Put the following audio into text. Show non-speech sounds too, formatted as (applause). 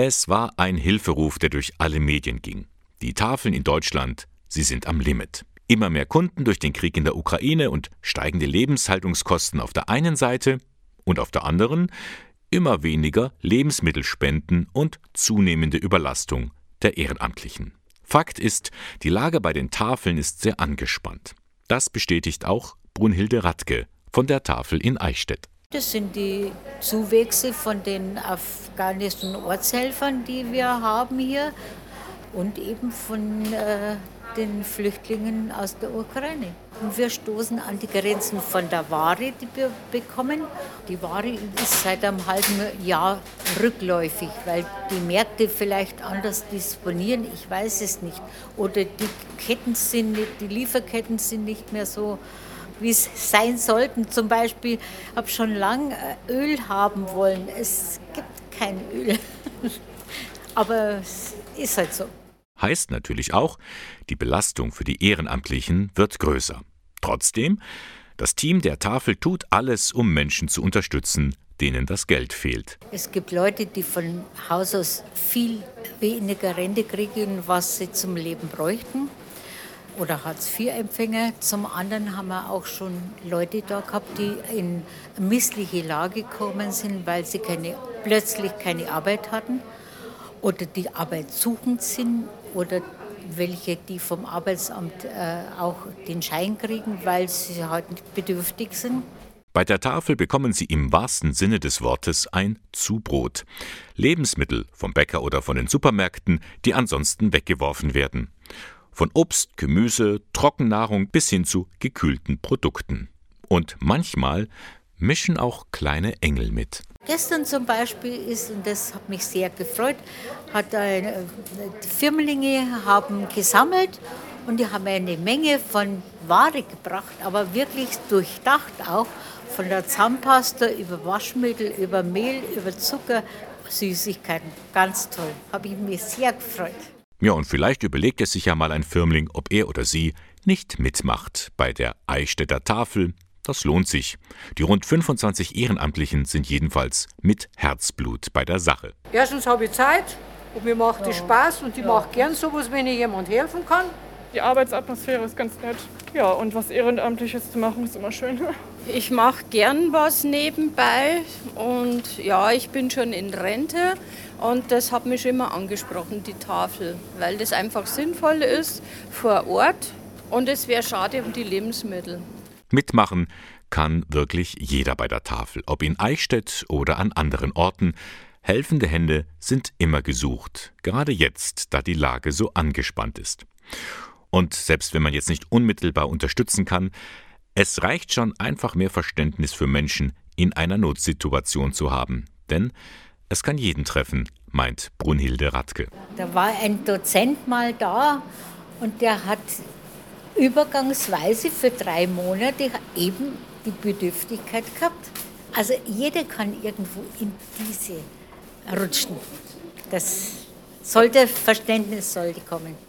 Es war ein Hilferuf, der durch alle Medien ging. Die Tafeln in Deutschland, sie sind am Limit. Immer mehr Kunden durch den Krieg in der Ukraine und steigende Lebenshaltungskosten auf der einen Seite und auf der anderen immer weniger Lebensmittelspenden und zunehmende Überlastung der Ehrenamtlichen. Fakt ist, die Lage bei den Tafeln ist sehr angespannt. Das bestätigt auch Brunhilde Radke von der Tafel in Eichstätt. Das sind die Zuwächse von den afghanischen Ortshelfern, die wir haben hier und eben von äh, den Flüchtlingen aus der Ukraine. Und wir stoßen an die Grenzen von der Ware, die wir bekommen. Die Ware ist seit einem halben Jahr rückläufig, weil die Märkte vielleicht anders disponieren, ich weiß es nicht. Oder die Ketten sind nicht, die Lieferketten sind nicht mehr so wie es sein sollten. Zum Beispiel habe schon lange äh, Öl haben wollen. Es gibt kein Öl. (laughs) Aber es ist halt so. Heißt natürlich auch, die Belastung für die Ehrenamtlichen wird größer. Trotzdem, das Team der Tafel tut alles, um Menschen zu unterstützen, denen das Geld fehlt. Es gibt Leute, die von Haus aus viel weniger Rente kriegen, was sie zum Leben bräuchten oder Hartz-IV-Empfänger. Zum anderen haben wir auch schon Leute da gehabt, die in missliche Lage gekommen sind, weil sie keine, plötzlich keine Arbeit hatten oder die Arbeit suchend sind oder welche, die vom Arbeitsamt äh, auch den Schein kriegen, weil sie halt bedürftig sind. Bei der Tafel bekommen Sie im wahrsten Sinne des Wortes ein Zubrot. Lebensmittel vom Bäcker oder von den Supermärkten, die ansonsten weggeworfen werden. Von Obst, Gemüse, Trockennahrung bis hin zu gekühlten Produkten. Und manchmal mischen auch kleine Engel mit. Gestern zum Beispiel ist, und das hat mich sehr gefreut, hat eine, die Firmlinge haben gesammelt und die haben eine Menge von Ware gebracht, aber wirklich durchdacht auch, von der Zahnpasta über Waschmittel, über Mehl, über Zucker, Süßigkeiten. Ganz toll. Habe ich mich sehr gefreut. Ja, und vielleicht überlegt es sich ja mal ein Firmling, ob er oder sie nicht mitmacht bei der Eichstätter Tafel. Das lohnt sich. Die rund 25 Ehrenamtlichen sind jedenfalls mit Herzblut bei der Sache. Erstens habe ich Zeit und mir macht es Spaß und ich mache gern sowas, wenn ich jemand helfen kann. Die Arbeitsatmosphäre ist ganz nett. Ja, und was Ehrenamtliches zu machen, ist immer schön. (laughs) Ich mache gern was nebenbei und ja, ich bin schon in Rente und das hat mich immer angesprochen, die Tafel, weil das einfach sinnvoll ist vor Ort und es wäre schade um die Lebensmittel. Mitmachen kann wirklich jeder bei der Tafel, ob in Eichstätt oder an anderen Orten. Helfende Hände sind immer gesucht, gerade jetzt, da die Lage so angespannt ist. Und selbst wenn man jetzt nicht unmittelbar unterstützen kann, es reicht schon einfach mehr Verständnis für Menschen in einer Notsituation zu haben. Denn es kann jeden treffen, meint Brunhilde Radke. Da war ein Dozent mal da und der hat übergangsweise für drei Monate eben die Bedürftigkeit gehabt. Also jeder kann irgendwo in diese rutschen. Das sollte Verständnis sollte kommen.